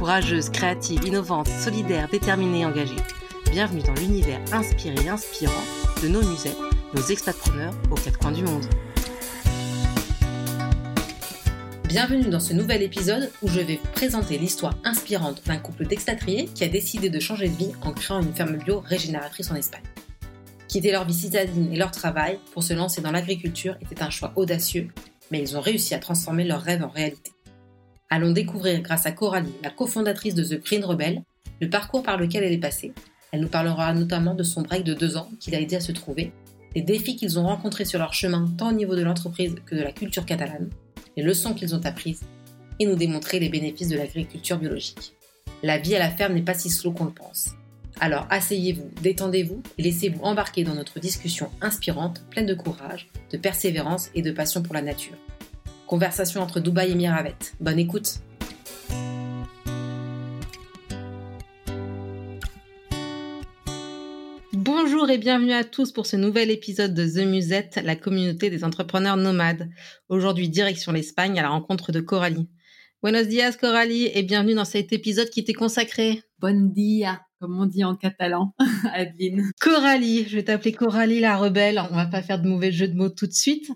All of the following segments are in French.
courageuse, créative, innovante, solidaire, déterminée engagée. Bienvenue dans l'univers inspiré et inspirant de nos musées, nos expatpreneurs aux quatre coins du monde. Bienvenue dans ce nouvel épisode où je vais vous présenter l'histoire inspirante d'un couple d'expatriés qui a décidé de changer de vie en créant une ferme bio régénératrice en Espagne. Quitter leur vie citadine et leur travail pour se lancer dans l'agriculture était un choix audacieux, mais ils ont réussi à transformer leur rêve en réalité. Allons découvrir grâce à Coralie, la cofondatrice de The Green Rebel, le parcours par lequel elle est passée. Elle nous parlera notamment de son break de deux ans qui l'a aidé à se trouver, des défis qu'ils ont rencontrés sur leur chemin tant au niveau de l'entreprise que de la culture catalane, les leçons qu'ils ont apprises, et nous démontrer les bénéfices de l'agriculture biologique. La vie à la ferme n'est pas si slow qu'on le pense. Alors asseyez-vous, détendez-vous et laissez-vous embarquer dans notre discussion inspirante, pleine de courage, de persévérance et de passion pour la nature. Conversation entre Dubaï et Miravet. Bonne écoute. Bonjour et bienvenue à tous pour ce nouvel épisode de The Musette, la communauté des entrepreneurs nomades. Aujourd'hui, direction l'Espagne à la rencontre de Coralie. Buenos dias Coralie et bienvenue dans cet épisode qui t'est consacré. Bon dia comme on dit en catalan, Adeline. Coralie, je vais t'appeler Coralie la rebelle. On va pas faire de mauvais jeux de mots tout de suite.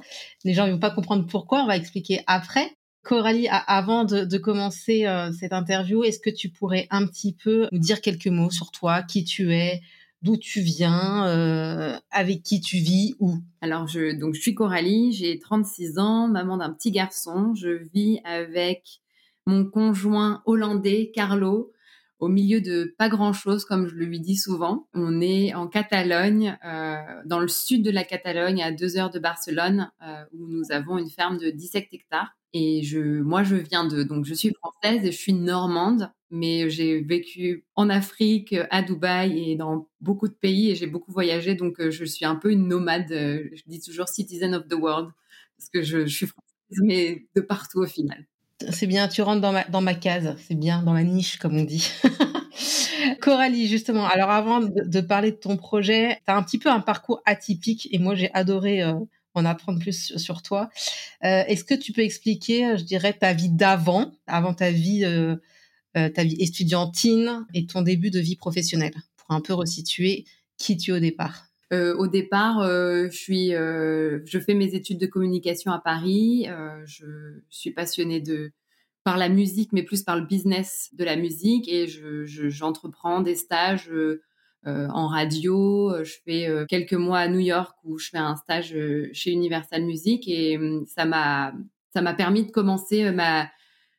Les gens ne vont pas comprendre pourquoi, on va expliquer après. Coralie, avant de, commencer euh, cette interview, est-ce que tu pourrais un petit peu nous dire quelques mots sur toi, qui tu es, d'où tu viens, euh, avec qui tu vis, où? Alors, je, donc, je suis Coralie, j'ai 36 ans, maman d'un petit garçon. Je vis avec mon conjoint hollandais, Carlo, au milieu de pas grand-chose, comme je le lui dis souvent. On est en Catalogne, euh, dans le sud de la Catalogne, à deux heures de Barcelone, euh, où nous avons une ferme de 17 hectares. Et je, moi, je viens de, donc je suis française et je suis normande, mais j'ai vécu en Afrique, à Dubaï et dans beaucoup de pays et j'ai beaucoup voyagé, donc euh, je suis un peu une nomade. Je dis toujours citizen of the world parce que je, je suis française, mais de partout au final. C'est bien, tu rentres dans ma, dans ma case, c'est bien, dans ma niche, comme on dit. Coralie, justement, alors avant de, parler de ton projet, tu as un petit peu un parcours atypique et moi j'ai adoré euh, en apprendre plus sur toi. Euh, est-ce que tu peux expliquer, euh, je dirais, ta vie d'avant, avant ta vie, ta vie étudiantine et ton début de vie professionnelle, pour un peu resituer qui tu es au départ? Euh, au départ, euh, je suis, euh, je fais mes études de communication à Paris. je suis passionnée de par la musique, mais plus par le business de la musique, et je, j'entreprends des stages en radio. Je fais quelques mois à New York où je fais un stage chez Universal Music, et ça m'a, permis de commencer ma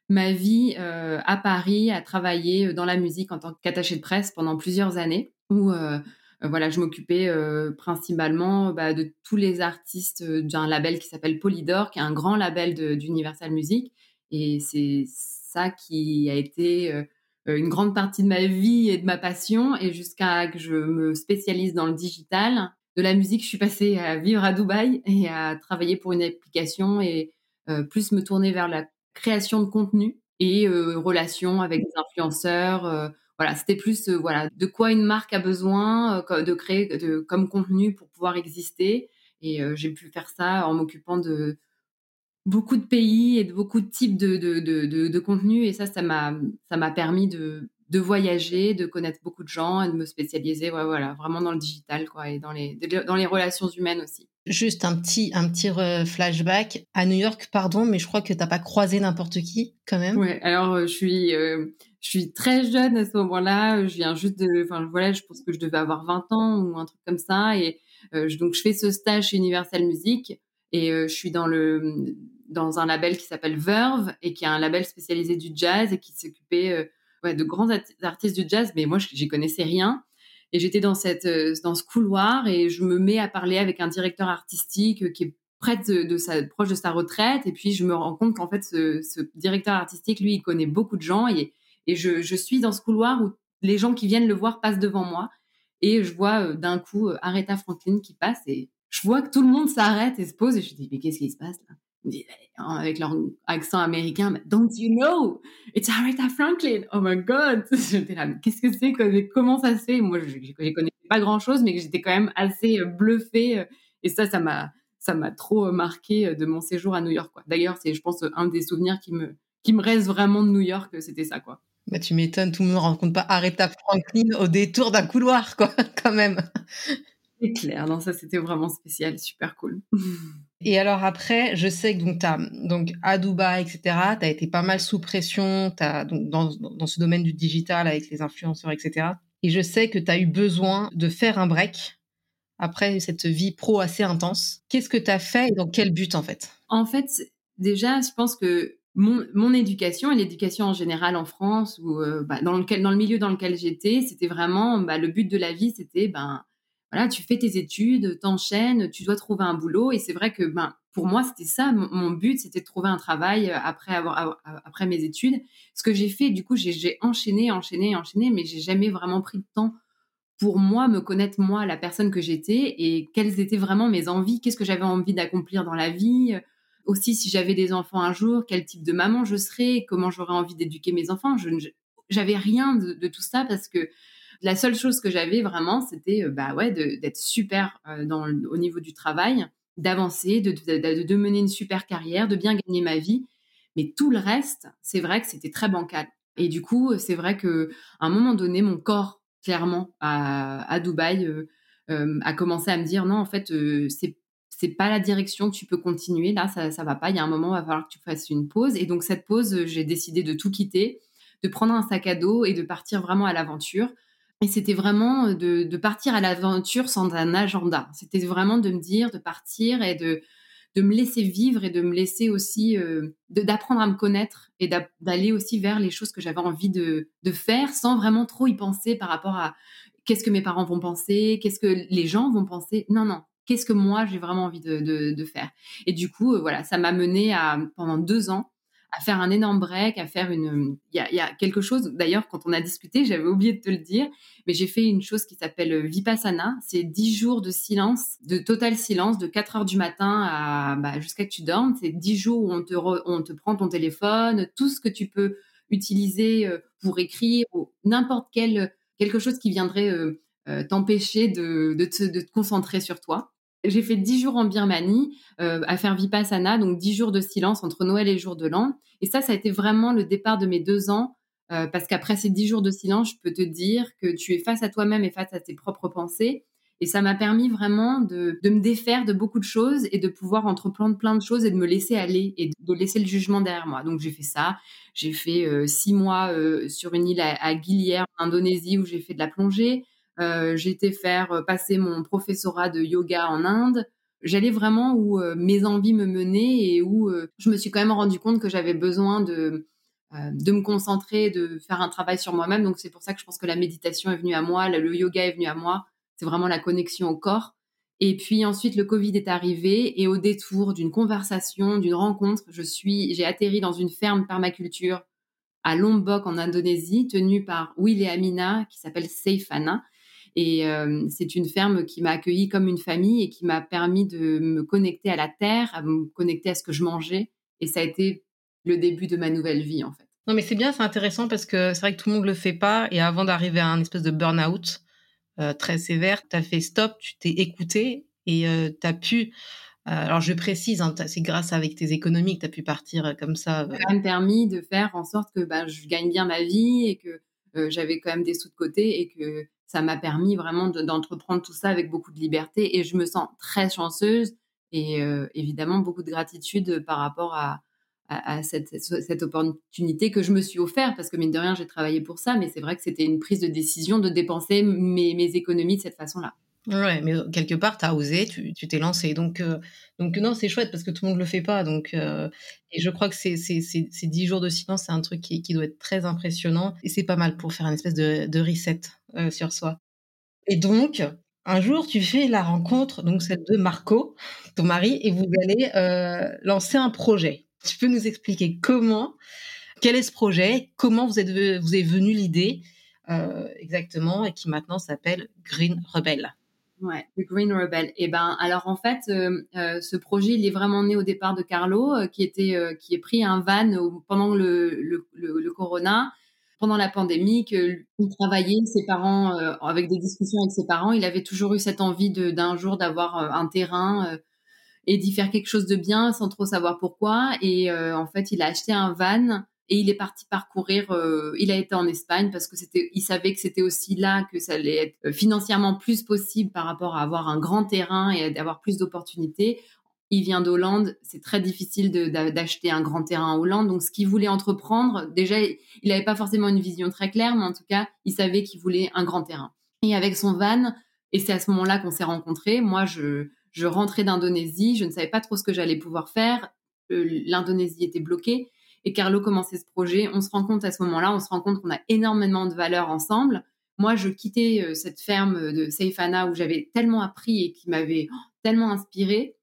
ma vie à Paris, à travailler dans la musique en tant qu'attachée de presse pendant plusieurs années, où euh, voilà, je m'occupais euh, principalement bah, de tous les artistes euh, d'un label qui s'appelle Polydor, qui est un grand label d'Universal Music. Et c'est ça qui a été une grande partie de ma vie et de ma passion. Et jusqu'à que je me spécialise dans le digital, de la musique, je suis passée à vivre à Dubaï et à travailler pour une application et plus me tourner vers la création de contenu et relations avec des influenceurs voilà, c'était plus euh, voilà de quoi une marque a besoin euh, de créer de, comme contenu pour pouvoir exister. Et euh, j'ai pu faire ça en m'occupant de beaucoup de pays et de beaucoup de types de, de, de, contenu. Et ça, ça m'a permis de, de voyager, de connaître beaucoup de gens et de me spécialiser, ouais, voilà, vraiment dans le digital, quoi, et dans les dans les relations humaines aussi. Juste un petit un petit flashback à New York, pardon, mais je crois que t'as pas croisé n'importe qui quand même. Ouais, alors je suis je suis très jeune à ce moment-là. Je viens juste de, enfin voilà, je pense que je devais avoir 20 ans ou un truc comme ça. Et euh, donc je fais ce stage chez Universal Music et euh, je suis dans le dans un label qui s'appelle Verve et qui est un label spécialisé du jazz et qui s'occupait euh, de grands artistes du jazz. Mais moi, j'y connaissais rien. Et j'étais dans cette dans ce couloir et je me mets à parler avec un directeur artistique qui est près de, sa proche de sa retraite. Et puis je me rends compte qu'en fait, ce, directeur artistique, lui, il connaît beaucoup de gens et Et je, je suis dans ce couloir où les gens qui viennent le voir passent devant moi. Et je vois d'un coup Aretha Franklin qui passe et je vois que tout le monde s'arrête et se pose et je dis mais qu'est-ce qui se passe là? Avec leur accent américain, don't you know, it's Aretha Franklin. Oh my God, j'étais là, qu'est-ce que c'est, comment ça se fait? Moi, je, je, connaissais pas grand-chose, mais j'étais quand même assez euh, bluffée. Euh, et ça, ça m'a, ça m'a trop euh, marqué de mon séjour à New York. D'ailleurs, c'est, je pense, un des souvenirs qui me, qui me reste vraiment de New York, c'était ça, quoi. Bah, tu m'étonnes, tout le monde ne rencontre pas Aretha Franklin au détour d'un couloir, quoi, quand même. C'est clair, non, ça c'était vraiment spécial, super cool. Et alors après, je sais que donc, as, donc à Dubaï, etc., tu as été pas mal sous pression as, donc, dans, dans ce domaine du digital avec les influenceurs, etc. Et je sais que tu as eu besoin de faire un break après cette vie pro assez intense. Qu'est-ce que tu as fait et dans quel but en fait? En fait, déjà, je pense que mon, mon éducation et l'éducation en général en France ou euh, bah, dans, lequel, dans le milieu dans lequel j'étais, c'était vraiment bah, le but de la vie, c'était ben tu fais tes études, t'enchaînes, tu dois trouver un boulot. Et c'est vrai que ben, pour moi, c'était ça, mon, but, c'était de trouver un travail euh, après, avoir, après mes études. Ce que j'ai fait, du coup, j'ai enchaîné, enchaîné, enchaîné, mais j'ai jamais vraiment pris le temps pour moi, me connaître moi, la personne que j'étais et quelles étaient vraiment mes envies, qu'est-ce que j'avais envie d'accomplir dans la vie? Aussi, si j'avais des enfants un jour, quel type de maman je serais, comment j'aurais envie d'éduquer mes enfants? Je n'avais rien de, de, tout ça parce que la seule chose que j'avais vraiment, c'était euh, bah ouais, d'être super euh, au niveau du travail, d'avancer, de, de, mener une super carrière, de bien gagner ma vie. Mais tout le reste, c'est vrai que c'était très bancal. Et du coup, c'est vrai que à un moment donné, mon corps, clairement, à, à Dubaï, euh, a commencé à me dire non, en fait, c'est c'est pas la direction que tu peux continuer. Là, ça, ça va pas. Il y a un moment, il va falloir que tu fasses une pause. Et donc, cette pause, j'ai décidé de tout quitter, de prendre un sac à dos et de partir vraiment à l'aventure. Et c'était vraiment de, de, partir à l'aventure sans un agenda. C'était vraiment de me dire, de partir et de, de me laisser vivre et de me laisser aussi, euh, d'apprendre à me connaître et d'aller aussi vers les choses que j'avais envie de, de, faire sans vraiment trop y penser par rapport à qu'est-ce que mes parents vont penser, qu'est-ce que les gens vont penser. Non, non. Qu'est-ce que moi j'ai vraiment envie de, de, de, faire Et du coup, euh, voilà, ça m'a mené à pendant deux ans à faire un énorme break, à faire une. Il y a, quelque chose. D'ailleurs, quand on a discuté, j'avais oublié de te le dire, mais j'ai fait une chose qui s'appelle euh, Vipassana. C'est 10 jours de silence, de total silence, de 4 heures du matin bah, jusqu'à que tu dormes. C'est 10 jours où on te, on te prend ton téléphone, tout ce que tu peux utiliser euh, pour écrire ou n'importe quel quelque chose qui viendrait euh, t'empêcher de, de, te, de te concentrer sur toi j'ai fait dix jours en Birmanie euh, à faire Vipassana, donc dix jours de silence entre Noël et le jour de l'an. Et ça, ça a été vraiment le départ de mes deux ans, euh, parce qu'après ces dix jours de silence, je peux te dire que tu es face à toi-même et face à tes propres pensées. Et ça m'a permis vraiment de, de, me défaire de beaucoup de choses et de pouvoir entreprendre plein de choses et de me laisser aller et de laisser le jugement derrière moi. Donc j'ai fait ça. J'ai fait euh, six mois euh, sur une île à, à en Indonésie, où j'ai fait de la plongée. Euh, j'ai été faire euh, passer mon professorat de yoga en Inde. J'allais vraiment où euh, mes envies me menaient et où je me suis quand même rendu compte que j'avais besoin de de me concentrer, de faire un travail sur moi-même. Donc c'est pour ça que je pense que la méditation est venue à moi, le yoga est venu à moi. C'est vraiment la connexion au corps. Et puis ensuite, le Covid est arrivé et au détour d'une conversation, d'une rencontre, je suis, j'ai atterri dans une ferme permaculture à Lombok en Indonésie, tenue par Will Amina, qui s'appelle Seifana. Et euh, c'est une ferme qui m'a accueillie comme une famille et qui m'a permis de me connecter à la terre, à me connecter à ce que je mangeais. Et ça a été le début de ma nouvelle vie, en fait. Non, mais c'est bien, c'est intéressant parce que c'est vrai que tout le monde le fait pas. Et avant d'arriver à un espèce de burn-out euh, très sévère, tu as fait stop, tu t'es écouté et euh, tu as pu. alors je précise, hein, c'est grâce avec tes économies que tu as pu partir comme ça. Ça m'a permis de faire en sorte que bah, je gagne bien ma vie et que j'avais quand même des sous de côté et que ça m'a permis vraiment d'entreprendre tout ça avec beaucoup de liberté et je me sens très chanceuse et euh, évidemment beaucoup de gratitude par rapport à, cette, opportunité que je me suis offert parce que mine de rien j'ai travaillé pour ça mais c'est vrai que c'était une prise de décision de dépenser mes, mes économies de cette façon-là. Ouais, mais quelque part, tu as osé, tu t'es lancé. Donc, donc non, c'est chouette parce que tout le monde le fait pas. Donc, et je crois que ces, ces, ces, 10 jours de silence, c'est un truc qui, doit être très impressionnant. Et c'est pas mal pour faire une espèce de, de reset sur soi. Et donc, un jour, tu fais la rencontre, donc celle de Marco, ton mari, et vous allez lancer un projet. Tu peux nous expliquer comment Quel est ce projet Comment vous êtes vous est venue l'idée exactement et qui maintenant s'appelle Green Rebel Ouais, The Green Rebel. Et eh ben, alors en fait, ce projet, il est vraiment né au départ de Carlo, qui était, qui est pris un van pendant le, le, le Corona pendant la pandémie, qu'il travaillait, ses parents, euh, avec des discussions avec ses parents, il avait toujours eu cette envie d'un jour d'avoir euh, un terrain euh, et d'y faire quelque chose de bien sans trop savoir pourquoi. Et en fait, il a acheté un van et il est parti parcourir. il a été en Espagne parce que c'était, il savait que c'était aussi là que ça allait être financièrement plus possible par rapport à avoir un grand terrain et d'avoir plus d'opportunités il vient d'Hollande, c'est très difficile d'acheter un grand terrain en Hollande. Donc, ce qu'il voulait entreprendre, déjà, il n'avait pas forcément une vision très claire, mais en tout cas, il savait qu'il voulait un grand terrain. Et avec son van, et c'est à ce moment-là qu'on s'est rencontrés. Moi, je, je rentrais d'Indonésie, je ne savais pas trop ce que j'allais pouvoir faire. Euh, L'Indonésie était bloquée. Et Carlo commençait ce projet. On se rend compte à ce moment-là, on se rend compte qu'on a énormément de valeurs ensemble. Moi, je quittais euh, cette ferme de Seifana où j'avais tellement appris et qui m'avait oh, tellement inspiré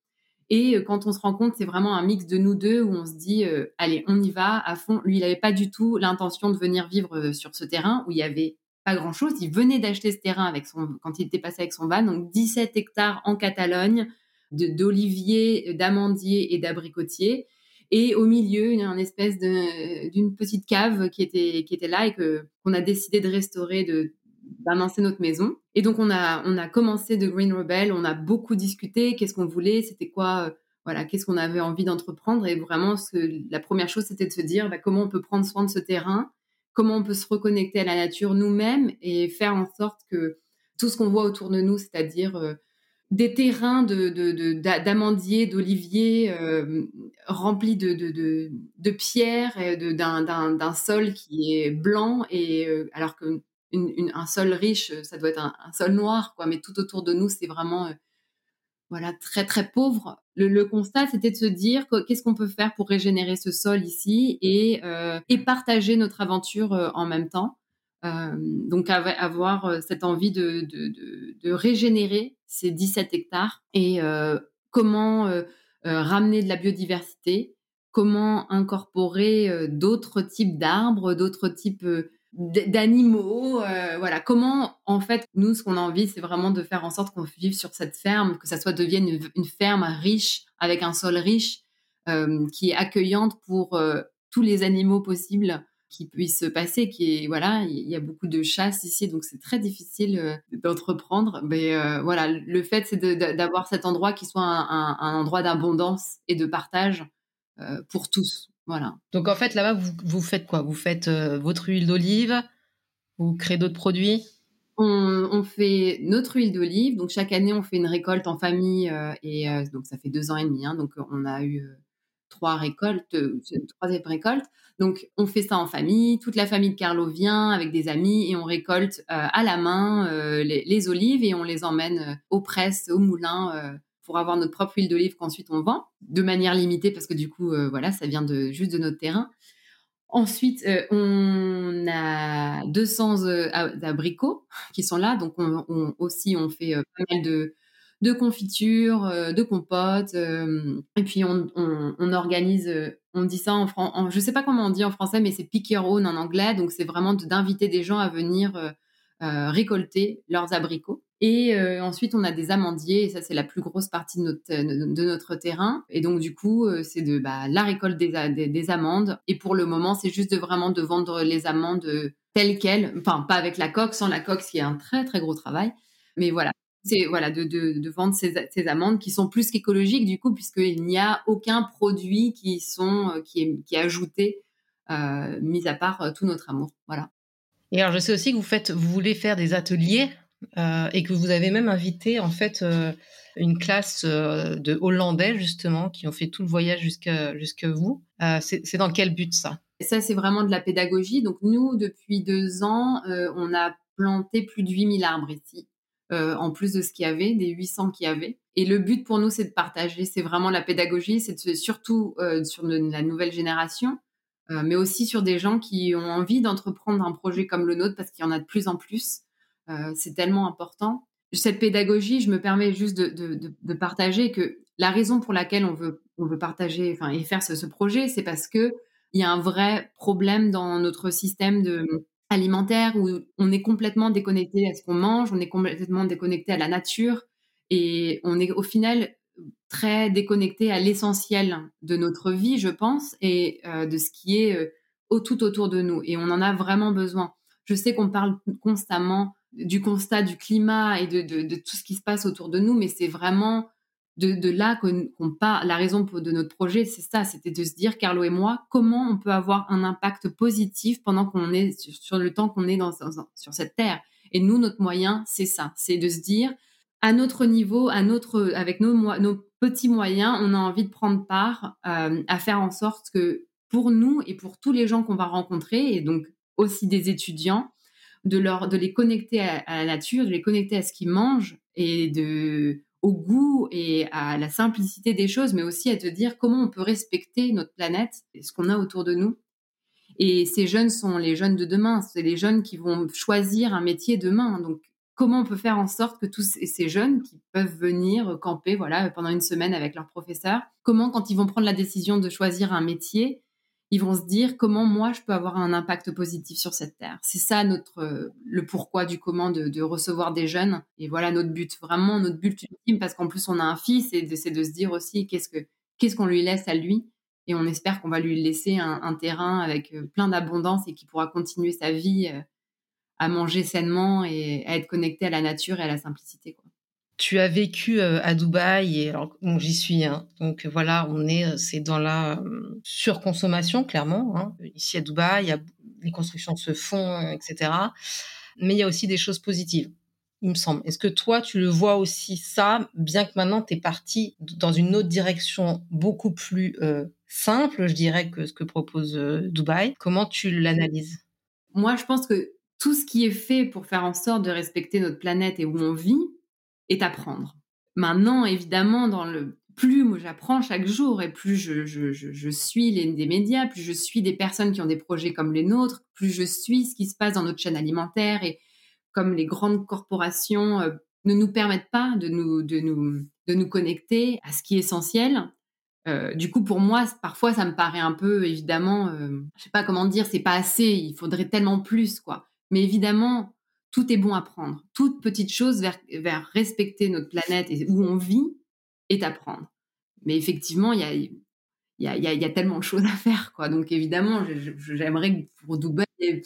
et euh, quand on se rend compte, c'est vraiment un mix de nous deux où on se dit, euh, allez, on y va à fond. Lui, il n'avait pas du tout l'intention de venir vivre sur ce terrain où il y avait pas grand chose. Il venait d'acheter ce terrain avec son, quand il était passé avec son van, donc 17 hectares en Catalogne, d'oliviers, d'amandiers et d'abricotiers. Et au milieu, une, espèce d'une petite cave qui était, qui était là et que, qu'on a décidé de restaurer, de, notre maison. Et donc on a on a commencé de Green Rebel, on a beaucoup discuté, qu'est-ce qu'on voulait, c'était quoi, euh, voilà, qu'est-ce qu'on avait envie d'entreprendre? Et vraiment, ce, la première chose, c'était de se dire bah, comment on peut prendre soin de ce terrain, comment on peut se reconnecter à la nature nous-mêmes et faire en sorte que tout ce qu'on voit autour de nous, c'est-à-dire euh, des terrains d'amandiers, de, d'oliviers euh, remplis de, de, pierres d'un sol qui est blanc et alors que un sol riche, euh, ça doit être un, sol noir, quoi. Mais tout autour de nous, c'est vraiment, euh, voilà, très très pauvre. Le, constat, c'était de se dire qu'est-ce qu'on peut faire pour régénérer ce sol ici et, euh, et partager notre aventure en même temps. donc avoir cette envie de, de, régénérer ces 17 hectares et comment ramener de la biodiversité, comment incorporer d'autres types d'arbres, d'autres types d'animaux. Euh, voilà, comment en fait nous ce qu'on a envie c'est vraiment de faire en sorte qu'on vive sur cette ferme, que ça soit devienne une, ferme riche avec un sol riche euh, qui est accueillante pour euh, tous les animaux possibles qui puissent se passer. Qui est voilà, il y a beaucoup de chasse ici donc c'est très difficile d'entreprendre. Mais voilà, le fait c'est d'avoir cet endroit qui soit un, un endroit d'abondance et de partage pour tous. Voilà. Donc en fait, là-bas, vous, vous faites quoi? Vous faites euh, votre huile d'olive? Vous créez d'autres produits? On, fait notre huile d'olive. Donc chaque année, on fait une récolte en famille euh, et euh, donc ça fait deux ans et demi. Hein, donc on a eu trois récoltes, troisième récolte. Donc on fait ça en famille. Toute la famille de Carlo vient avec des amis et on récolte à la main les, les, olives et on les emmène aux presses, au moulin pour avoir notre propre huile d'olive qu'ensuite on vend de manière limitée parce que du coup, euh, voilà, ça vient de, juste de notre terrain. Ensuite, euh, on a 200 euh, abricots qui sont là. Donc, on, aussi, on fait pas mal de, de confitures, de compotes. et puis, on, organise, on dit ça en français, je sais pas comment on dit en français, mais c'est pick en anglais. Donc, c'est vraiment d'inviter des gens à venir récolter leurs abricots. Et euh, ensuite, on a des amandiers, et ça, c'est la plus grosse partie de notre, terrain. Et donc, du coup, euh, c'est de bah, la récolte des, des, amandes. Et pour le moment, c'est juste de vraiment de vendre les amandes euh, telles quelles. Enfin, pas avec la coque, sans la coque, ce qui est un très, très gros travail. Mais voilà, c'est voilà de, de, de, vendre ces, ces, amandes qui sont plus qu'écologiques, du coup, puisqu'il n'y a aucun produit qui, sont, qui, est, qui est ajouté, euh, mis à part tout notre amour. Voilà. Et alors, je sais aussi que vous faites, vous voulez faire des ateliers euh, et que vous avez même invité en fait euh, une classe euh, de Hollandais justement qui ont fait tout le voyage jusqu'à jusque vous. c'est dans quel but ça? Ça c'est vraiment de la pédagogie. Donc nous depuis deux ans, on a planté plus de 8000 arbres ici. En plus de ce qu'il y avait, des 800 qu'il y avait. Et le but pour nous, c'est de partager. C'est vraiment la pédagogie, c'est surtout sur la nouvelle génération, mais aussi sur des gens qui ont envie d'entreprendre un projet comme le nôtre parce qu'il y en a de plus en plus. Euh, c'est tellement important. Cette pédagogie, je me permets juste de, partager que la raison pour laquelle on veut, on veut partager et faire ce, projet, c'est parce que il y a un vrai problème dans notre système de alimentaire où on est complètement déconnecté à ce qu'on mange, on est complètement déconnecté à la nature et on est au final très déconnecté à l'essentiel de notre vie, je pense, et euh, de ce qui est euh, tout autour de nous. Et on en a vraiment besoin. Je sais qu'on parle constamment du constat du climat et de, tout ce qui se passe autour de nous, mais c'est vraiment de, là qu'on part. La raison de notre projet, c'est ça, c'était de se dire, Carlo et moi, comment on peut avoir un impact positif pendant qu'on est sur, le temps qu'on est dans, sur cette terre. Et nous, notre moyen, c'est ça, c'est de se dire, à notre niveau, à notre, avec nos, nos petits moyens, on a envie de prendre part euh, à faire en sorte que pour nous et pour tous les gens qu'on va rencontrer, et donc aussi des étudiants, de, leur, de les connecter à, la nature, de les connecter à ce qu'ils mangent et de, au goût et à la simplicité des choses, mais aussi à te dire comment on peut respecter notre planète et ce qu'on a autour de nous. Et ces jeunes sont les jeunes de demain, c'est les jeunes qui vont choisir un métier demain. Donc, comment on peut faire en sorte que tous ces jeunes qui peuvent venir camper, voilà, pendant une semaine avec leur professeur, comment, quand ils vont prendre la décision de choisir un métier, ils vont se dire comment moi je peux avoir un impact positif sur cette terre. C'est ça notre le pourquoi du comment de, recevoir des jeunes et voilà notre but vraiment notre but ultime parce qu'en plus on a un fils et c'est de se dire aussi qu'est-ce que qu'est-ce qu'on lui laisse à lui et on espère qu'on va lui laisser un, terrain avec euh, plein d'abondance et qu'il pourra continuer sa vie euh, à manger sainement et à être connecté à la nature et à la simplicité. Tu as vécu euh, à Dubaï et alors j'y suis. Hein. donc voilà, on est euh, c'est dans la euh, surconsommation clairement. Hein. Ici à Dubaï, y a, les constructions se font, etc. Mais il y a aussi des choses positives, il me semble. Est-ce que toi, tu le vois aussi ça, bien que maintenant tu es parti dans une autre direction beaucoup plus simple, je dirais, que ce que propose Dubaï? Comment tu l'analyses? Moi, je pense que tout ce qui est fait pour faire en sorte de respecter notre planète et où on vit, est à prendre. Maintenant, évidemment, dans le plus j'apprends chaque jour et plus je, suis les, des médias, plus je suis des personnes qui ont des projets comme les nôtres, plus je suis ce qui se passe dans notre chaîne alimentaire et comme les grandes corporations euh, ne nous permettent pas de nous, de, nous, de nous connecter à ce qui est essentiel. Euh, du coup, pour moi, parfois, ça me paraît un peu, évidemment, euh, je sais pas comment dire, c'est pas assez, il faudrait tellement plus, quoi. Mais évidemment, tout est bon à prendre. Toute petite chose vers, respecter notre planète et où on vit est à prendre. Mais effectivement, il y a, tellement de choses à faire. Quoi. Donc évidemment, j'aimerais pour Dubaï, il y ait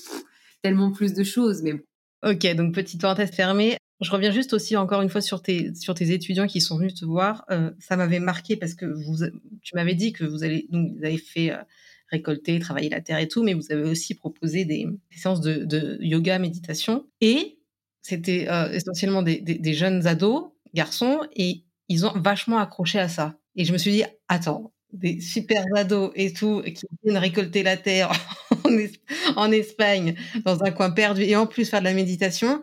tellement plus de choses. Mais Ok, donc petite parenthèse fermée. Je reviens juste aussi encore une fois sur tes, étudiants qui sont venus te voir. Euh, ça m'avait marqué parce que vous, tu m'avais dit que vous, donc, vous avez fait euh, récolter, travailler la terre et tout, mais vous avez aussi proposé des, séances de, yoga, méditation. Et c'était euh, essentiellement des, jeunes ados, garçons, et ils ont vachement accroché à ça. Et je me suis dit, attends, des super ados et tout, qui viennent récolter la terre en, Espagne, dans un coin perdu, et en plus faire de la méditation,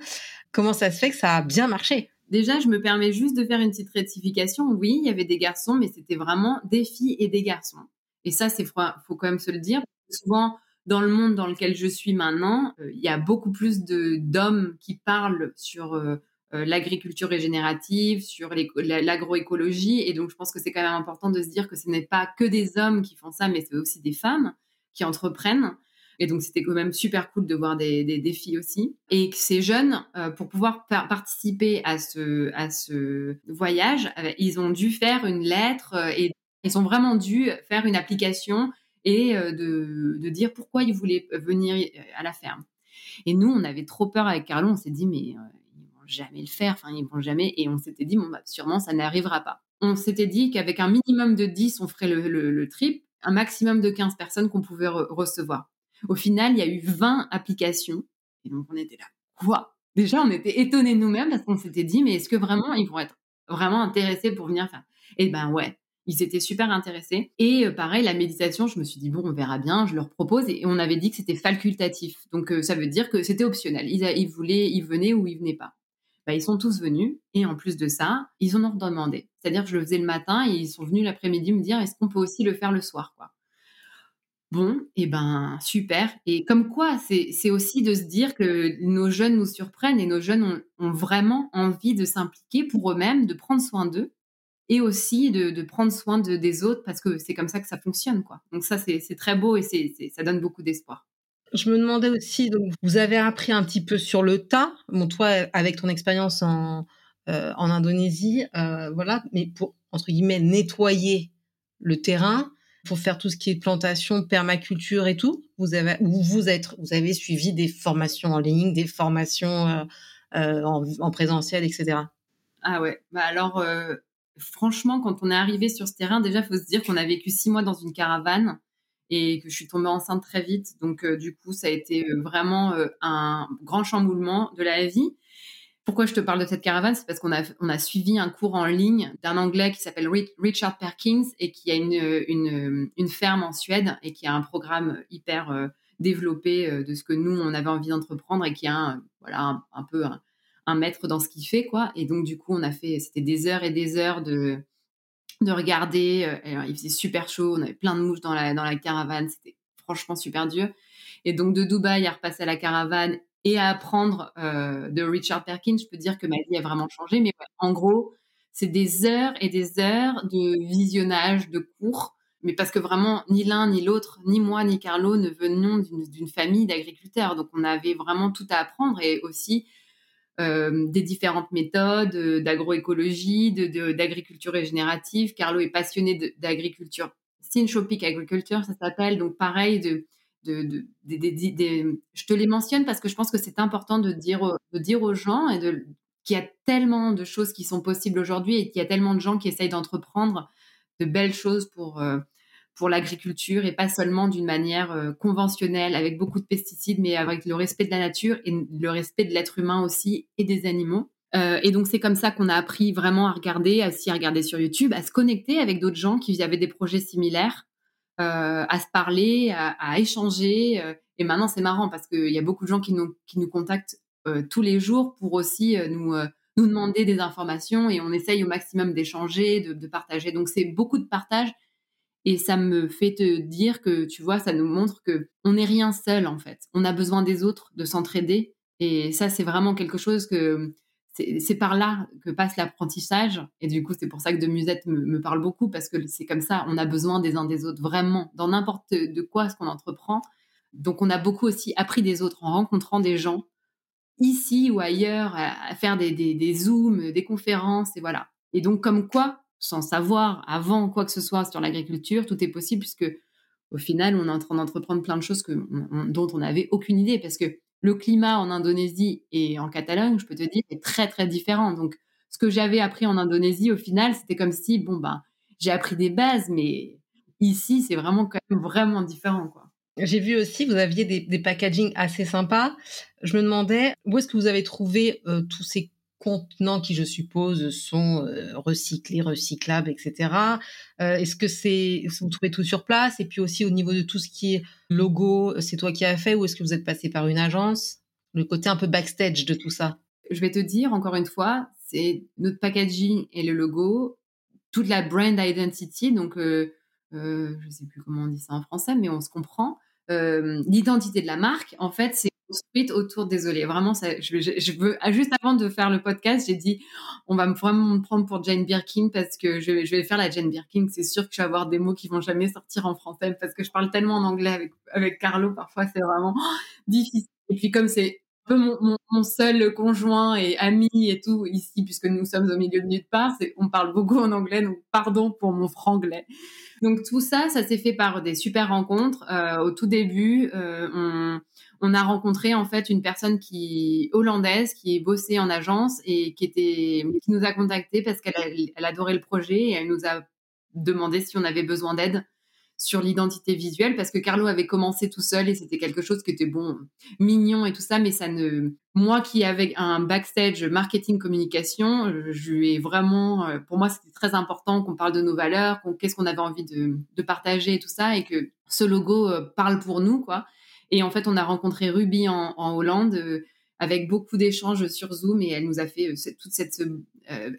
comment ça se fait que ça a bien marché? Déjà, je me permets juste de faire une petite rectification. Oui, il y avait des garçons, mais c'était vraiment des filles et des garçons. Et ça, c'est faut quand même se le dire. Souvent, dans le monde dans lequel je suis maintenant, euh, il y a beaucoup plus de d'hommes qui parlent sur euh, euh, l'agriculture régénérative, sur l'agroécologie. Et donc, je pense que c'est quand même important de se dire que ce n'est pas que des hommes qui font ça, mais c'est aussi des femmes qui entreprennent. Et donc, c'était quand même super cool de voir des, filles aussi. Et que ces jeunes, pour pouvoir participer à ce, à ce voyage, ils ont dû faire une lettre et ils ont vraiment dû faire une application et euh, de, de, dire pourquoi ils voulaient venir euh, à la ferme. Et nous, on avait trop peur avec Carlo. On s'est dit, mais euh, ils vont jamais le faire. Enfin, ils vont jamais. Et on s'était dit, bon, bah, sûrement, ça n'arrivera pas. On s'était dit qu'avec un minimum de 10, on ferait le, le, trip, un maximum de 15 personnes qu'on pouvait recevoir. Au final, il y a eu 20 applications. Et donc, on était là. Quoi? Déjà, on était étonnés nous-mêmes parce qu'on s'était dit, mais est-ce que vraiment ils vont être vraiment intéressés pour venir faire? Eh ben ouais, ils étaient super intéressés. Et euh, pareil, la méditation, je me suis dit, bon, on verra bien, je leur propose. Et on avait dit que c'était facultatif. Donc, euh, ça veut dire que c'était optionnel. Ils, ils, voulaient, ils venaient ou ils venaient pas. Bah, ils sont tous venus. Et en plus de ça, ils en ont demandé. C'est-à-dire que je le faisais le matin et ils sont venus l'après-midi me dire, est-ce qu'on peut aussi le faire le soir, quoi? Bon, et eh ben super. Et comme quoi, c'est aussi de se dire que nos jeunes nous surprennent et nos jeunes ont vraiment envie de s'impliquer pour eux-mêmes, de prendre soin d'eux et aussi de, prendre soin de, des autres parce que c'est comme ça que ça fonctionne. Quoi. Donc ça, c'est très beau et c'est ça donne beaucoup d'espoir. Je me demandais aussi, donc vous avez appris un petit peu sur le tas, bon toi avec ton expérience en, euh, en Indonésie, euh, voilà, mais pour entre guillemets nettoyer le terrain, pour faire tout ce qui est plantation, permaculture et tout, vous avez vous êtes vous avez suivi des formations en ligne, des formations euh, en, en, présentiel, etc. Ah ouais, bah alors franchement, quand on est arrivé sur ce terrain, déjà, faut se dire qu'on a vécu six mois dans une caravane et que je suis tombée enceinte très vite. Donc, euh, du coup, ça a été euh, vraiment euh, un grand chamboulement de la vie. Pourquoi je te parle de cette caravane? C'est parce qu'on a, suivi un cours en ligne d'un Anglais qui s'appelle Richard Perkins et qui a une, ferme en Suède et qui a un programme hyper développé de ce que nous, on avait envie d'entreprendre et qui a un, voilà, un, peu maître dans ce qu'il fait. quoi. Et donc, du coup, on a fait, c'était des heures et des heures de, de regarder. Euh, il faisait super chaud, on avait plein de mouches dans la, dans la caravane, c'était franchement super dur. Et donc de Dubaï à repasser à la caravane et à apprendre euh, de Richard Perkins, je peux dire que ma vie a vraiment changé. Mais en gros, c'est des heures et des heures de visionnage de cours. Mais parce que vraiment, ni l'un, ni l'autre, ni moi, ni Carlo ne venions d'une famille d'agriculteurs. Donc on avait vraiment tout à apprendre et aussi euh, des différentes méthodes euh, d'agroécologie, d'agriculture régénérative. Carlo est passionné d'agriculture, syntropic agriculture, ça s'appelle. Donc pareil, de, de, je te les mentionne parce que je pense que c'est important de dire, de dire aux gens qu'il y a tellement de choses qui sont possibles aujourd'hui et qu'il y a tellement de gens qui essayent d'entreprendre de belles choses pour euh, pour l'agriculture et pas seulement d'une manière euh, conventionnelle avec beaucoup de pesticides, mais avec le respect de la nature et le respect de l'être humain aussi et des animaux. Euh, et donc c'est comme ça qu'on a appris vraiment à regarder, à à regarder sur YouTube, à se connecter avec d'autres gens qui avaient des projets similaires, euh, à se parler, à, échanger. et maintenant c'est marrant parce qu'il y a beaucoup de gens qui nous, qui nous contactent tous les jours pour aussi nous, nous demander des informations et on essaye au maximum d'échanger, de partager. Donc c'est beaucoup de partage et ça me fait te dire que, tu vois, ça nous montre que on n'est rien seul, en fait. On a besoin des autres, de s'entraider. Et ça, c'est vraiment quelque chose que c'est par là que passe l'apprentissage. Et du coup, c'est pour ça que de musette me, parle beaucoup, parce que c'est comme ça, on a besoin des uns des autres, vraiment, dans n'importe de quoi ce qu'on entreprend. Donc, on a beaucoup aussi appris des autres en rencontrant des gens, ici ou ailleurs, à, faire des, des, des zooms, des conférences, et voilà. Et donc, comme quoi, sans savoir avant quoi que ce soit sur l'agriculture, tout est possible puisque au final, on est en train d'entreprendre plein de choses dont on n'avait aucune idée parce que le climat en Indonésie et en Catalogne, je peux te dire, est très très différent. Donc, ce que j'avais appris en Indonésie, au final, c'était comme si, bon ben, j'ai appris des bases, mais ici, c'est vraiment quand même vraiment différent. J'ai vu aussi, vous aviez des, des packaging assez sympas. Je me demandais, où est-ce que vous avez trouvé euh, tous ces contenants qui, je suppose, sont euh, recyclés, recyclables, etc. Euh, est-ce que c'est vous trouvez tout sur place? Et puis aussi au niveau de tout ce qui est logo, c'est toi qui as fait ou est-ce que vous êtes passé par une agence? Le côté un peu backstage de tout ça. Je vais te dire encore une fois, c'est notre packaging et le logo, toute la brand identity, donc euh, je sais plus comment on dit ça en français, mais on se comprend. L'identité de la marque, en fait, c'est construite autour, désolé, vraiment, ça, je, veux, ah, juste avant de faire le podcast, j'ai dit, on va vraiment me prendre pour Jane Birkin parce que je, vais faire la Jane Birkin. C'est sûr que je vais avoir des mots qui vont jamais sortir en français parce que je parle tellement en anglais avec, avec Carlo, parfois c'est vraiment difficile. Et puis comme c'est peu mon, seul conjoint et ami et tout ici, puisque nous sommes au milieu de nulle part, on parle beaucoup en anglais, donc pardon pour mon franglais. Donc tout ça, ça s'est fait par des super rencontres. Euh, au tout début, euh, on a rencontré en fait une personne qui hollandaise qui bossait en agence et qui était qui nous a contacté parce qu'elle elle adorait le projet et elle nous a demandé si on avait besoin d'aide sur l'identité visuelle parce que Carlo avait commencé tout seul et c'était quelque chose qui était bon mignon et tout ça mais ça ne moi qui avais un backstage marketing communication je lui ai vraiment euh, pour moi c'était très important qu'on parle de nos valeurs qu'est-ce qu'on avait envie de, de partager et tout ça et que ce logo euh, parle pour nous quoi et en fait, on a rencontré Ruby en, Hollande euh, avec beaucoup d'échanges sur Zoom et elle nous a fait toute cette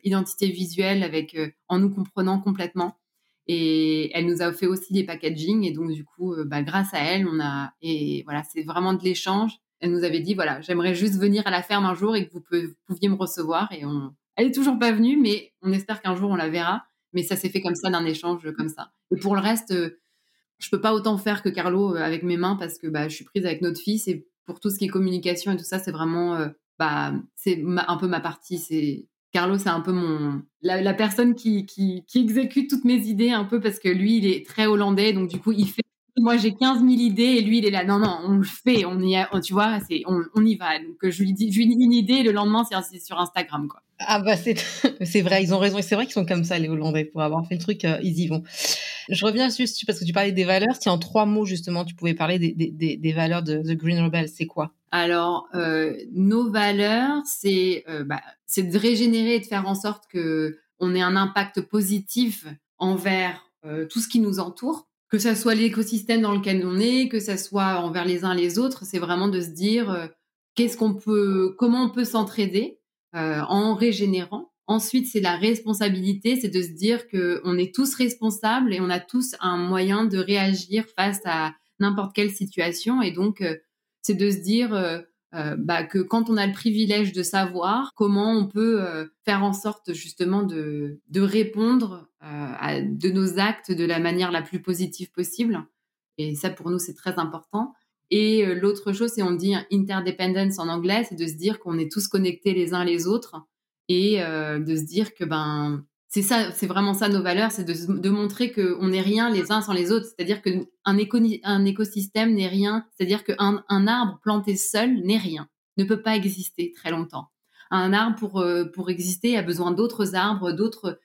identité visuelle avec en nous comprenant complètement. Et elle nous a fait aussi des packaging et donc du coup, bah, grâce à elle, on a et voilà, c'est vraiment de l'échange. Elle nous avait dit voilà, j'aimerais juste venir à la ferme un jour et que vous pouviez me recevoir et on, elle est toujours pas venue, mais on espère qu'un jour on la verra. Mais ça s'est fait comme ça, d'un échange comme ça. Et pour le reste, euh, je peux pas autant faire que Carlo euh, avec mes mains parce que bah, je suis prise avec notre fils. Et pour tout ce qui est communication et tout ça, c'est vraiment, euh, bah, c'est un peu ma partie. C'est Carlo, c'est un peu mon la, personne qui, qui, exécute toutes mes idées un peu parce que lui, il est très hollandais, donc du coup, il fait moi j'ai 15 000 idées et lui il est là. Non non on le fait on y a, tu vois c'est on, on, y va. Donc je lui dis une idée et le lendemain c'est sur Instagram quoi. Ah bah c'est c'est vrai ils ont raison. C'est vrai qu'ils sont comme ça les Hollandais pour avoir fait le truc euh, ils y vont. Je reviens juste parce que tu parlais des valeurs. Si en trois mots justement tu pouvais parler des, des, des valeurs de The Green Rebel. C'est quoi? Alors euh, nos valeurs c'est euh, bah, c'est de régénérer et de faire en sorte que on ait un impact positif envers euh, tout ce qui nous entoure que ça soit l'écosystème dans lequel on est, que ça soit envers les uns les autres, c'est vraiment de se dire qu'est-ce qu'on peut, comment on peut s'entraider en régénérant. Ensuite, c'est la responsabilité, c'est de se dire que on est tous responsables et on a tous un moyen de réagir face à n'importe quelle situation. Et donc, c'est de se dire euh, bah, que quand on a le privilège de savoir comment on peut euh, faire en sorte justement de, de répondre euh, à de nos actes de la manière la plus positive possible. Et ça, pour nous, c'est très important. Et l'autre chose, c'est on dit interdependence en anglais, c'est de se dire qu'on est tous connectés les uns les autres et de se dire que ben c'est ça, c'est vraiment ça nos valeurs, c'est de, de, montrer qu'on n'est rien les uns sans les autres. C'est-à-dire qu'un un écosystème n'est rien. C'est-à-dire qu'un un arbre planté seul n'est rien, ne peut pas exister très longtemps. Un arbre pour euh, exister a besoin d'autres arbres, d'autres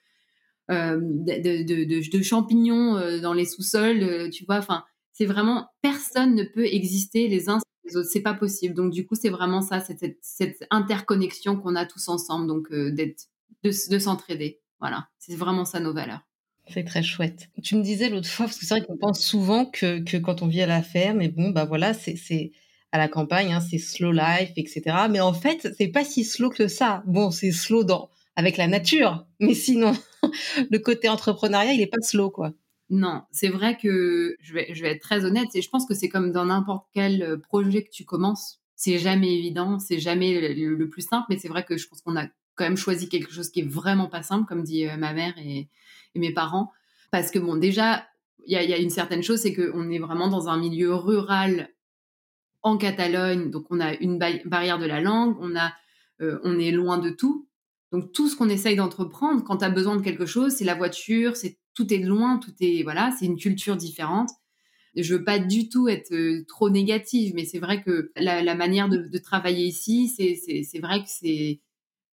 euh, de, champignons euh, dans les sous-sols. tu vois, enfin, c'est vraiment personne ne peut exister les uns sans les autres. C'est pas possible. Donc du coup, c'est vraiment ça, cette, cette interconnexion qu'on a tous ensemble. Donc d'être de s'entraider. Voilà, c'est vraiment ça nos valeurs. C'est très chouette. Tu me disais l'autre fois, parce que c'est vrai qu'on pense souvent que, que, quand on vit à la ferme, et bon, bah voilà, c'est à la campagne, hein, c'est slow life, etc. Mais en fait, c'est pas si slow que ça. Bon, c'est slow dans avec la nature, mais sinon, le côté entrepreneuriat, il est pas slow, quoi. Non, c'est vrai que je vais, je vais être très honnête, et je pense que c'est comme dans n'importe quel euh, projet que tu commences. C'est jamais évident, c'est jamais le plus simple, mais c'est vrai que je pense qu'on a quand même choisi quelque chose qui est vraiment pas simple, comme dit euh, ma mère et, mes parents. Parce que bon, déjà, il y a, une certaine chose, c'est qu'on est vraiment dans un milieu rural en Catalogne, donc on a une barrière de la langue, on a, euh, on est loin de tout. Donc tout ce qu'on essaye d'entreprendre, quand tu as besoin de quelque chose, c'est la voiture, c'est tout est loin, tout est voilà, c'est une culture différente. Je veux pas du tout être euh, trop négative, mais c'est vrai que la, manière de, de, travailler ici, c'est vrai que c'est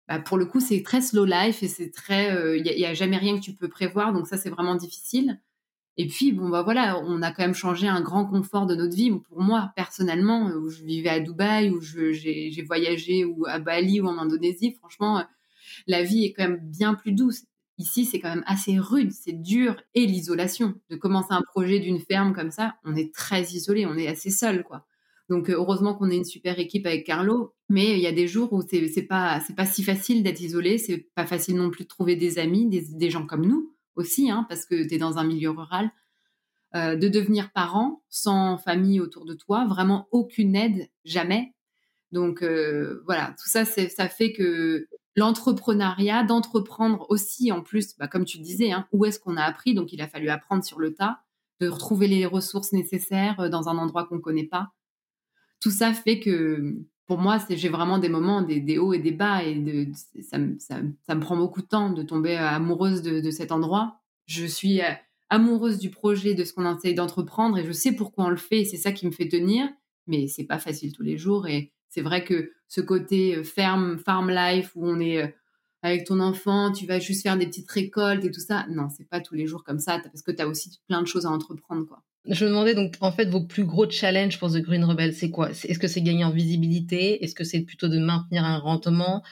bah, pour le coup, c'est très slow life et c'est très, il euh, n'y a, jamais rien que tu peux prévoir, donc ça c'est vraiment difficile. Et puis bon bah voilà, on a quand même changé un grand confort de notre vie. Pour moi personnellement, où je vivais à Dubaï, où j'ai voyagé, à Bali ou en Indonésie, franchement, euh, la vie est quand même bien plus douce. Ici, c'est quand même assez rude, c'est dur et l'isolation. De commencer un projet d'une ferme comme ça, on est très isolé, on est assez seul quoi. Donc euh, heureusement qu'on est une super équipe avec Carlo, mais il y a des jours où c'est c'est pas pas si facile d'être isolé, c'est pas facile non plus de trouver des amis, des, gens comme nous aussi, hein, parce que tu es dans un milieu rural. Euh, de devenir parent sans famille autour de toi, vraiment aucune aide, jamais. Donc euh, voilà, tout ça, ça fait que l'entrepreneuriat, d'entreprendre aussi en plus, bah, comme tu disais, hein, où est-ce qu'on a appris? Donc il a fallu apprendre sur le tas, de retrouver les ressources nécessaires dans un endroit qu'on ne connaît pas tout ça fait que pour moi, j'ai vraiment des moments, des, hauts et des bas, et ça, me prend beaucoup de temps de tomber amoureuse de, cet endroit. Je suis euh, amoureuse du projet, de ce qu'on essaye d'entreprendre, et je sais pourquoi on le fait, et c'est ça qui me fait tenir, mais c'est pas facile tous les jours, et c'est vrai que ce côté euh, ferme, farm life, où on est euh, avec ton enfant, tu vas juste faire des petites récoltes et tout ça, non, c'est pas tous les jours comme ça, parce que tu as aussi plein de choses à entreprendre, quoi. Je me demandais donc, en fait, vos plus gros challenges pour The Green Rebel, c'est quoi? Est-ce que c'est gagner en visibilité? Est-ce que c'est plutôt de maintenir un rendement?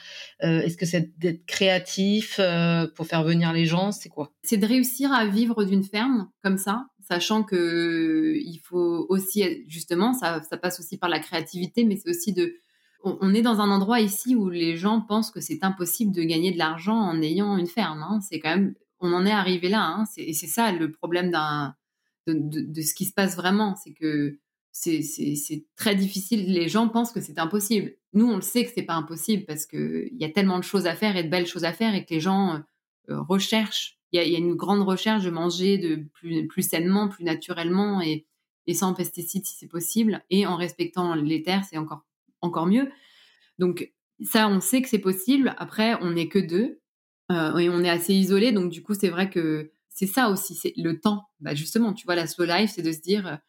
Euh, Est-ce que c'est d'être créatif euh, pour faire venir les gens? C'est quoi? C'est de réussir à vivre d'une ferme comme ça, sachant que il faut aussi, justement, ça, passe aussi par la créativité, mais c'est aussi de... On, est dans un endroit ici où les gens pensent que c'est impossible de gagner de l'argent en ayant une ferme. Hein. C'est quand même... On en est arrivé là. Hein. Et c'est ça le problème d'un de, ce qui se passe vraiment. C'est que c'est très difficile. Les gens pensent que c'est impossible. Nous, on le sait que c'est pas impossible parce qu'il y a tellement de choses à faire et de belles choses à faire et que les gens euh, recherchent il y, a, une grande recherche de manger de plus, sainement, plus naturellement et, sans pesticides si c'est possible, et en respectant les terres, c'est encore, encore mieux. Donc ça, on sait que c'est possible. Après, on n'est que deux euh, et on est assez isolés, donc du coup, c'est vrai que c'est ça aussi, c'est le temps. Bah, justement, tu vois, la slow life, c'est de se dire,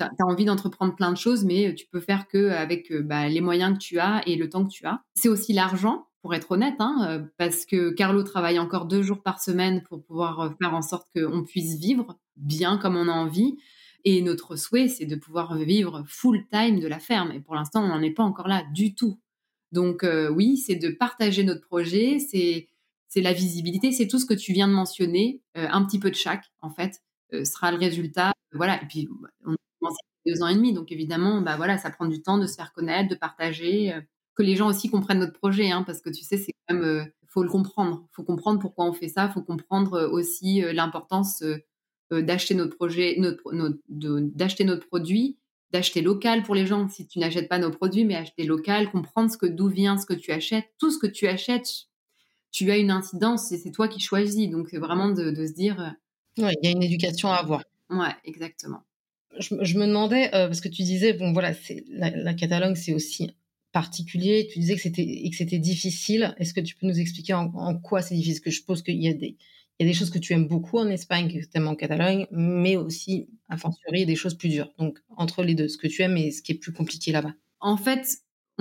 tu as, envie d'entreprendre plein de choses, mais tu peux faire que avec bah, les moyens que tu as et le temps que tu as. C'est aussi l'argent pour être honnête, hein, euh, parce que Carlo travaille encore deux jours par semaine pour pouvoir euh, faire en sorte qu'on puisse vivre bien comme on a envie. Et notre souhait, c'est de pouvoir vivre full time de la ferme. Et pour l'instant, on n'en est pas encore là du tout. Donc euh, oui, c'est de partager notre projet, c'est c'est la visibilité, c'est tout ce que tu viens de mentionner, un petit peu de chaque en fait sera le résultat. Voilà. Et puis on a commencé deux ans et demi, donc évidemment, bah voilà, ça prend du temps de se faire connaître, de partager que les gens aussi comprennent notre projet, hein, parce que tu sais, c'est quand même, euh, faut le comprendre. Faut comprendre pourquoi on fait ça. Faut comprendre euh, aussi euh, l'importance d'acheter notre projet, d'acheter notre produit, d'acheter local pour les gens. Si tu n'achètes pas nos produits, mais acheter local, comprendre ce que d'où vient ce que tu achètes, tout ce que tu achètes, tu as une incidence et c'est toi qui choisis. Donc vraiment de, se dire. Ouais, il y a une éducation à avoir. Ouais, exactement. Je, me demandais parce que tu disais bon voilà, c'est la, la Catalogne, c'est aussi particulier. Tu disais que c'était que c'était difficile. Est-ce que tu peux nous expliquer en, quoi c'est difficile? Parce que je suppose qu'il y a des il y a des choses que tu aimes beaucoup en Espagne, que tu aimes en Catalogne, mais aussi, à fortiori, des choses plus dures. Donc, entre les deux, ce que tu aimes et ce qui est plus compliqué là-bas. En fait,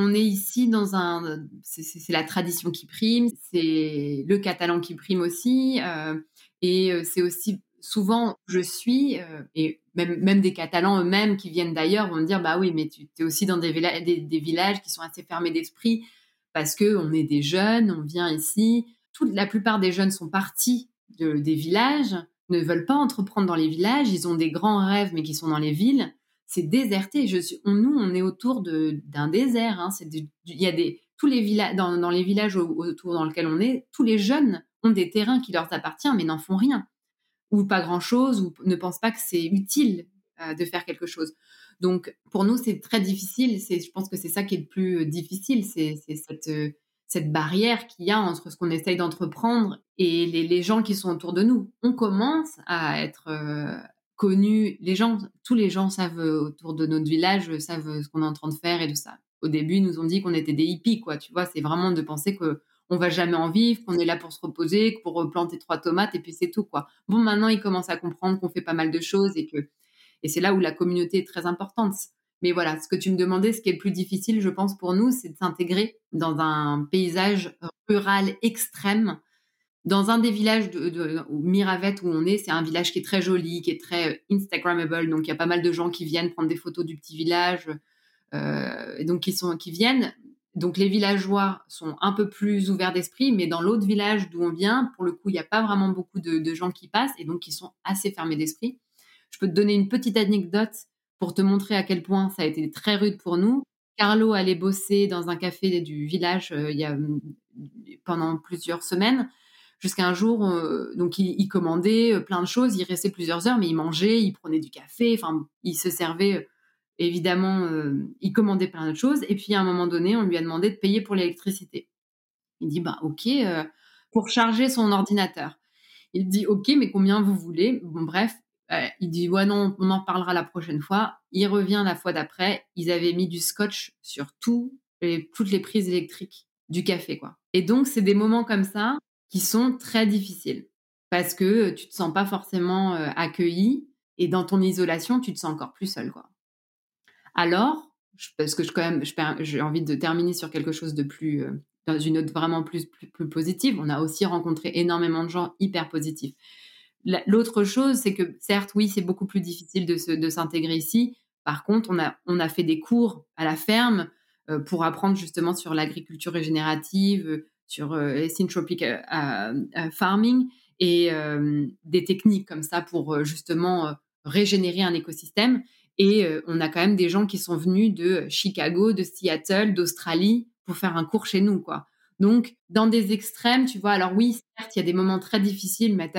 on est ici dans un... C'est la tradition qui prime, c'est le catalan qui prime aussi, euh, et euh, c'est aussi souvent je suis, euh, et même, même des Catalans eux-mêmes qui viennent d'ailleurs vont me dire, bah oui, mais tu es aussi dans des, villages qui sont assez fermés d'esprit parce que on est des jeunes, on vient ici. Toute, la plupart des jeunes sont partis de, des villages, ne veulent pas entreprendre dans les villages, ils ont des grands rêves mais qui sont dans les villes. C'est déserté. Je suis, nous, on est autour d'un désert. Hein. Y a tous les villages dans, les villages autour dans lesquels on est, tous les jeunes ont des terrains qui leur appartiennent mais n'en font rien ou pas grand-chose, ou ne pensent pas que c'est utile euh, de faire quelque chose. Donc, pour nous, c'est très difficile. C'est, je pense que c'est ça qui est le plus euh, difficile, c'est, cette, euh, cette barrière qu'il y a entre ce qu'on essaye d'entreprendre et les, gens qui sont autour de nous. On commence à être connus. Les gens, tous les gens savent autour de notre village, savent ce qu'on est en train de faire et tout ça. Au début, ils nous ont dit qu'on était des hippies, quoi. Tu vois, c'est vraiment de penser que on va jamais en vivre, qu'on est là pour se reposer, pour planter trois tomates et puis c'est tout quoi. Bon, maintenant ils commencent à comprendre qu'on fait pas mal de choses et que et c'est là où la communauté est très importante. Mais voilà, ce que tu me demandais, ce qui est le plus difficile, je pense pour nous, c'est de s'intégrer dans un paysage rural extrême. Dans un des villages de, de Miravette où on est, c'est un village qui est très joli, qui est très euh, Instagrammable. Donc il y a pas mal de gens qui viennent prendre des photos du petit village, euh, et donc qui sont qui viennent. Donc les villageois sont un peu plus ouverts d'esprit, mais dans l'autre village d'où on vient, pour le coup, il n'y a pas vraiment beaucoup de, gens qui passent et donc qui sont assez fermés d'esprit. Je peux te donner une petite anecdote pour te montrer à quel point ça a été très rude pour nous. Carlo allait bosser dans un café du village euh, il y a, pendant plusieurs semaines, jusqu'à un jour, euh, donc il, commandait euh, plein de choses, il restait plusieurs heures, mais il mangeait, il prenait du café, enfin, il se servait évidemment, euh, il commandait plein de choses. Et puis, à un moment donné, on lui a demandé de payer pour l'électricité. Il dit, bah, OK, pour charger son ordinateur. Il dit, OK, mais combien vous voulez? Bon, bref, il dit, ouais, non, on en parlera la prochaine fois. Il revient la fois d'après. Ils avaient mis du scotch sur tout toutes les prises électriques du café, quoi. Et donc, c'est des moments comme ça qui sont très difficiles parce que tu te sens pas forcément accueilli et dans ton isolation, tu te sens encore plus seul, quoi. Alors, parce que je, quand même, j'ai envie de terminer sur quelque chose de plus, dans une note vraiment plus, plus, positive. On a aussi rencontré énormément de gens hyper positifs. L'autre chose, c'est que certes, oui, c'est beaucoup plus difficile de, s'intégrer ici. Par contre, on a, on a fait des cours à la ferme pour apprendre justement sur l'agriculture régénérative, sur euh, syntropic farming et des techniques comme ça pour justement régénérer un écosystème. Et euh, on a quand même des gens qui sont venus de Chicago, de Seattle, d'Australie pour faire un cours chez nous, quoi. Donc, dans des extrêmes, tu vois, alors oui, certes, il y a des moments très difficiles, mais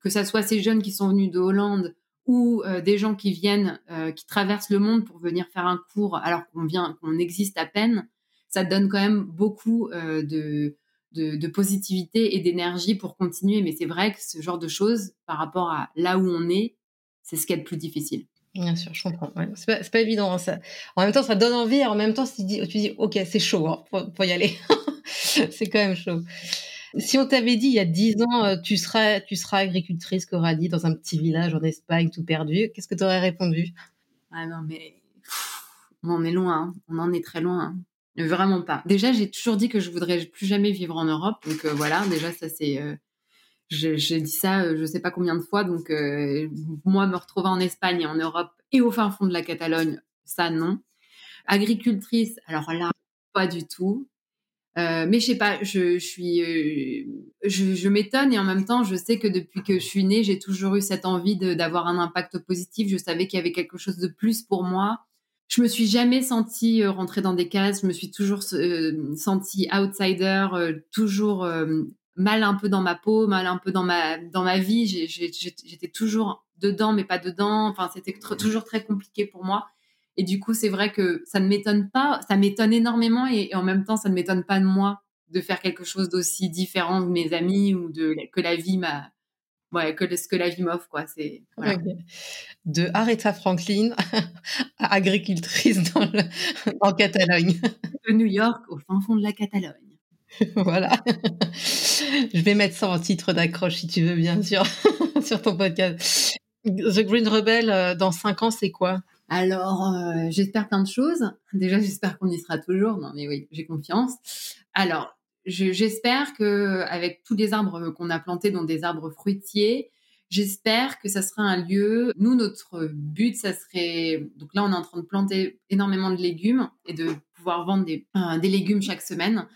que ça soit ces jeunes qui sont venus de Hollande ou euh, des gens qui viennent, euh, qui traversent le monde pour venir faire un cours alors qu'on vient, qu'on existe à peine, ça donne quand même beaucoup de, de, positivité et d'énergie pour continuer. Mais c'est vrai que ce genre de choses, par rapport à là où on est, c'est ce qui est le plus difficile. Bien sûr, je comprends. C'est pas, évident. Hein, ça. En même temps, ça donne envie. Et en même temps, tu dis, tu dis ok, c'est chaud, hein, faut, y aller. c'est quand même chaud. Si on t'avait dit il y a dix ans, euh, tu seras, tu seras agricultrice, Coralie, dans un petit village en Espagne, tout perdu, qu'est-ce que tu aurais répondu? Ah non, mais on en est loin. Hein. On en est très loin. Vraiment pas. Déjà, j'ai toujours dit que je voudrais plus jamais vivre en Europe. Donc euh, voilà, déjà, ça c'est. Euh, j'ai dit ça, euh, je sais pas combien de fois. Donc moi, me retrouver en Espagne et en Europe et au fin fond de la Catalogne, ça non. Agricultrice, alors là, pas du tout. mais je sais pas, je, je suis, je, je m'étonne et en même temps, je sais que depuis que je suis née, j'ai toujours eu cette envie d'avoir un impact positif. Je savais qu'il y avait quelque chose de plus pour moi je me suis jamais sentie euh, rentrer dans des cases. Je me suis toujours euh, sentie outsider, euh, toujours mal un peu dans ma peau, mal un peu dans ma dans ma vie. J'étais toujours dedans, mais pas dedans. Enfin, c'était toujours très compliqué pour moi. Et du coup, c'est vrai que ça ne m'étonne pas. Ça m'étonne énormément et, en même temps, ça ne m'étonne pas de moi de faire quelque chose d'aussi différent de mes amis ou de que la vie m'a ouais, que ce que la vie m'offre, quoi. C'est de Aretha Franklin à agricultrice dans en Catalogne. De New York au fin fond de la Catalogne. voilà. Je vais mettre ça en titre d'accroche si tu veux, bien sûr, sur ton podcast. The Green Rebel, euh, dans cinq ans, c'est quoi? Alors, euh, j'espère plein de choses. Déjà, j'espère qu'on y sera toujours. Non, mais oui, j'ai confiance. Alors, j'espère que avec tous les arbres qu'on a plantés, dont des arbres fruitiers, j'espère que ça sera un lieu. Nous, notre but, ça serait donc là, on est en train de planter énormément de légumes et de pouvoir vendre des, légumes chaque semaine.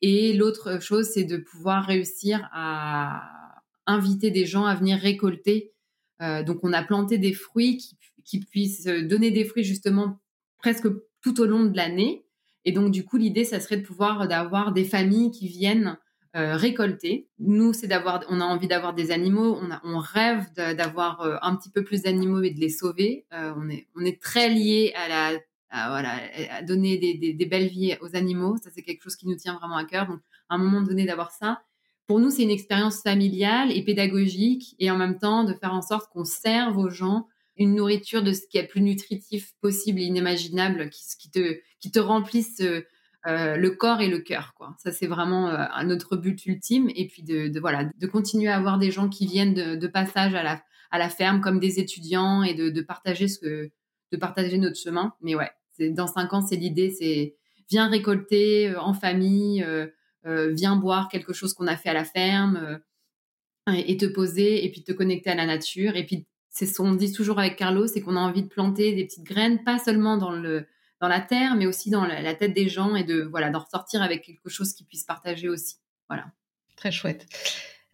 Et l'autre chose, c'est de pouvoir réussir à inviter des gens à venir récolter. Euh, donc, on a planté des fruits qui, qui puissent donner des fruits justement presque tout au long de l'année et donc, du coup, l'idée, ça serait de pouvoir d'avoir des familles qui viennent euh, récolter. Nous, c'est d'avoir, on a envie d'avoir des animaux, on, rêve d'avoir euh, un petit peu plus d'animaux et de les sauver. Euh, on est, très lié à la, donner des, des, des, belles vies aux animaux. Ça, c'est quelque chose qui nous tient vraiment à cœur. Donc, à un moment donné, d'avoir ça. Pour nous, c'est une expérience familiale et pédagogique, et en même temps de faire en sorte qu'on serve aux gens une nourriture de ce qui est plus nutritif possible et inimaginable, qui, te, qui te remplisse euh, euh, le corps et le cœur. Quoi. Ça, c'est vraiment euh, notre but ultime. Et puis de, voilà, de continuer à avoir des gens qui viennent de, passage à la, à la ferme comme des étudiants et de, partager ce de partager notre chemin. Mais ouais, dans cinq ans, c'est l'idée, c'est viens récolter en famille, viens boire quelque chose qu'on a fait à la ferme et te poser et puis te connecter à la nature et puis c'est ce qu'on dit toujours avec Carlos, c'est qu'on a envie de planter des petites graines, pas seulement dans le dans la terre, mais aussi dans la, tête des gens et de voilà d'en ressortir avec quelque chose qu'ils puissent partager aussi. Voilà. Très chouette.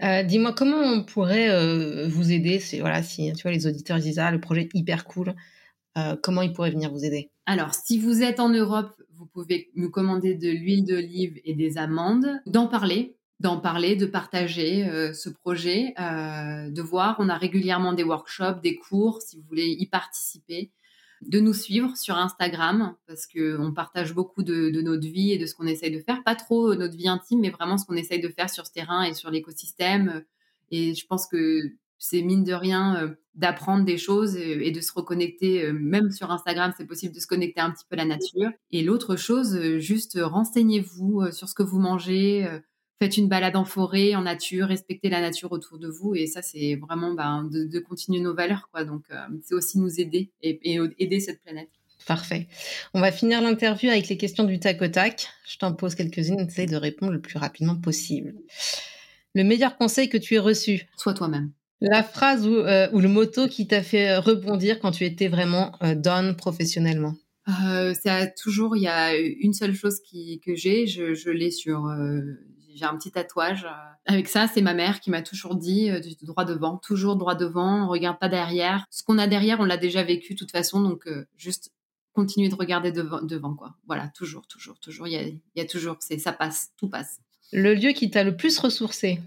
Euh, dis-moi comment on pourrait euh, vous aider. C'est voilà si tu vois les auditeurs disent ah le projet est hyper cool. Euh, comment ils pourraient venir vous aider? Alors si vous êtes en Europe, vous pouvez nous commander de l'huile d'olive et des amandes, d'en parler d'en parler, de partager euh, ce projet, euh, de voir. On a régulièrement des workshops, des cours, si vous voulez y participer, de nous suivre sur Instagram parce que on partage beaucoup de, notre vie et de ce qu'on essaye de faire. Pas trop euh, notre vie intime, mais vraiment ce qu'on essaye de faire sur ce terrain et sur l'écosystème. Et je pense que c'est mine de rien d'apprendre des choses et, de se reconnecter. même sur Instagram, c'est possible de se connecter un petit peu à la nature. Et l'autre chose, juste renseignez-vous sur ce que vous mangez faites une balade en forêt, en nature, respectez la nature autour de vous. Et ça, c'est vraiment ben, de, continuer nos valeurs. Quoi. Donc, euh, c'est aussi nous aider et, aider cette planète. Parfait. On va finir l'interview avec les questions du tac au tac. Je t'en pose quelques-unes, essaye de répondre le plus rapidement possible. Le meilleur conseil que tu aies reçu? Sois toi-même. La phrase ou, euh, le motto qui t'a fait rebondir quand tu étais vraiment euh, done professionnellement? Euh, c'est toujours, il y a une seule chose qui, que j'ai, je, je l'ai sur, j'ai un petit tatouage. Euh, avec ça, c'est ma mère qui m'a toujours dit euh, droit devant, toujours droit devant, on regarde pas derrière. Ce qu'on a derrière, on l'a déjà vécu de toute façon, donc euh, juste continuer de regarder devant, devant quoi. Voilà, toujours, toujours, toujours. Il y a, y a, toujours, c'est ça passe, tout passe. Le lieu qui t'a le plus ressourcé?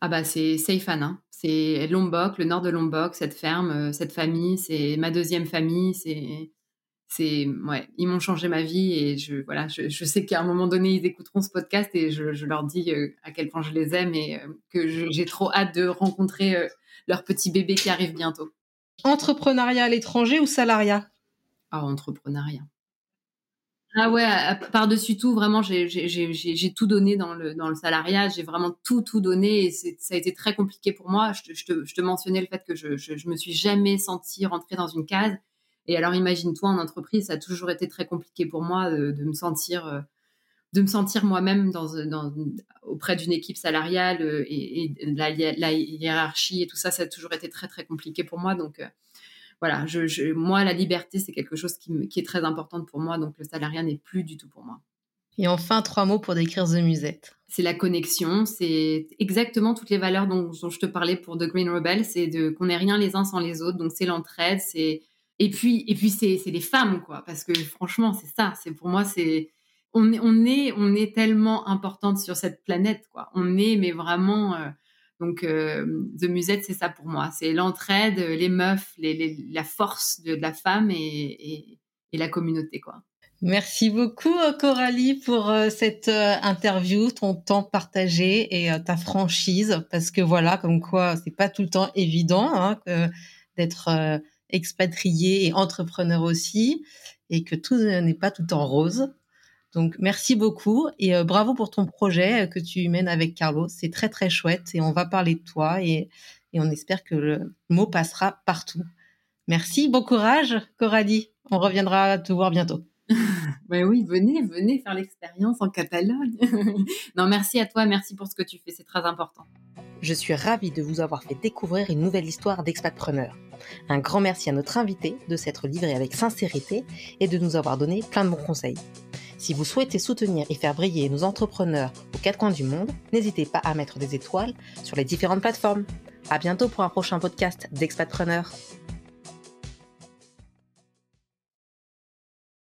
Ah bah c'est Seifan, hein. c'est Lombok, le nord de Lombok, cette ferme, cette famille, c'est ma deuxième famille, c'est c'est ouais, ils m'ont changé ma vie et je voilà, je, sais qu'à un moment donné ils écouteront ce podcast et je, leur dis euh, à quel point je les aime et euh, que j'ai trop hâte de rencontrer euh, leur petit bébé qui arrive bientôt. Entrepreneuriat à l'étranger ou salariat? Ah, entrepreneuriat. Ah ouais, par-dessus tout, vraiment, j'ai tout donné dans le, dans le salariat. J'ai vraiment tout, tout donné et ça a été très compliqué pour moi. Je, je, te, je te, mentionnais le fait que je, je, me suis jamais sentie rentrer dans une case. Et alors, imagine-toi en entreprise, ça a toujours été très compliqué pour moi de, me sentir, euh, de me sentir moi-même dans, dans, auprès d'une équipe salariale euh, et, la, la, hiérarchie et tout ça, ça a toujours été très, très compliqué pour moi. Donc, euh, voilà, je, moi, la liberté, c'est quelque chose qui, est très importante pour moi, donc le salariat n'est plus du tout pour moi. Et enfin, trois mots pour décrire The Musette. C'est la connexion, c'est exactement toutes les valeurs dont, je te parlais pour The Green Rebel, c'est qu'on n'est rien les uns sans les autres, donc c'est l'entraide, c'est et puis et puis c'est les femmes quoi, parce que franchement c'est ça, c'est pour moi c'est on est on est on est tellement importante sur cette planète quoi, on est mais vraiment euh, donc, euh, The Musette, c'est ça pour moi. C'est l'entraide, les meufs, la force de, la femme et, la communauté, quoi. Merci beaucoup euh, Coralie pour euh, cette interview, ton temps partagé et ta franchise, parce que voilà, comme quoi c'est pas tout le temps évident hein, d'être expatrié et entrepreneur aussi, et que tout n'est pas tout en rose. Donc merci beaucoup et euh, bravo pour ton projet euh, que tu mènes avec Carlo. C'est très très chouette et on va parler de toi et, on espère que le mot passera partout. Merci, bon courage Coralie. On reviendra te voir bientôt. ben oui, venez, venez faire l'expérience en Catalogne. non, merci à toi, merci pour ce que tu fais, c'est très important. Je suis ravie de vous avoir fait découvrir une nouvelle histoire d'expatpreneur. Un grand merci à notre invité de s'être livré avec sincérité et de nous avoir donné plein de bons conseils. Si vous souhaitez soutenir et faire briller nos entrepreneurs aux quatre coins du monde, n'hésitez pas à mettre des étoiles sur les différentes plateformes. À bientôt pour un prochain podcast d'Expatpreneur.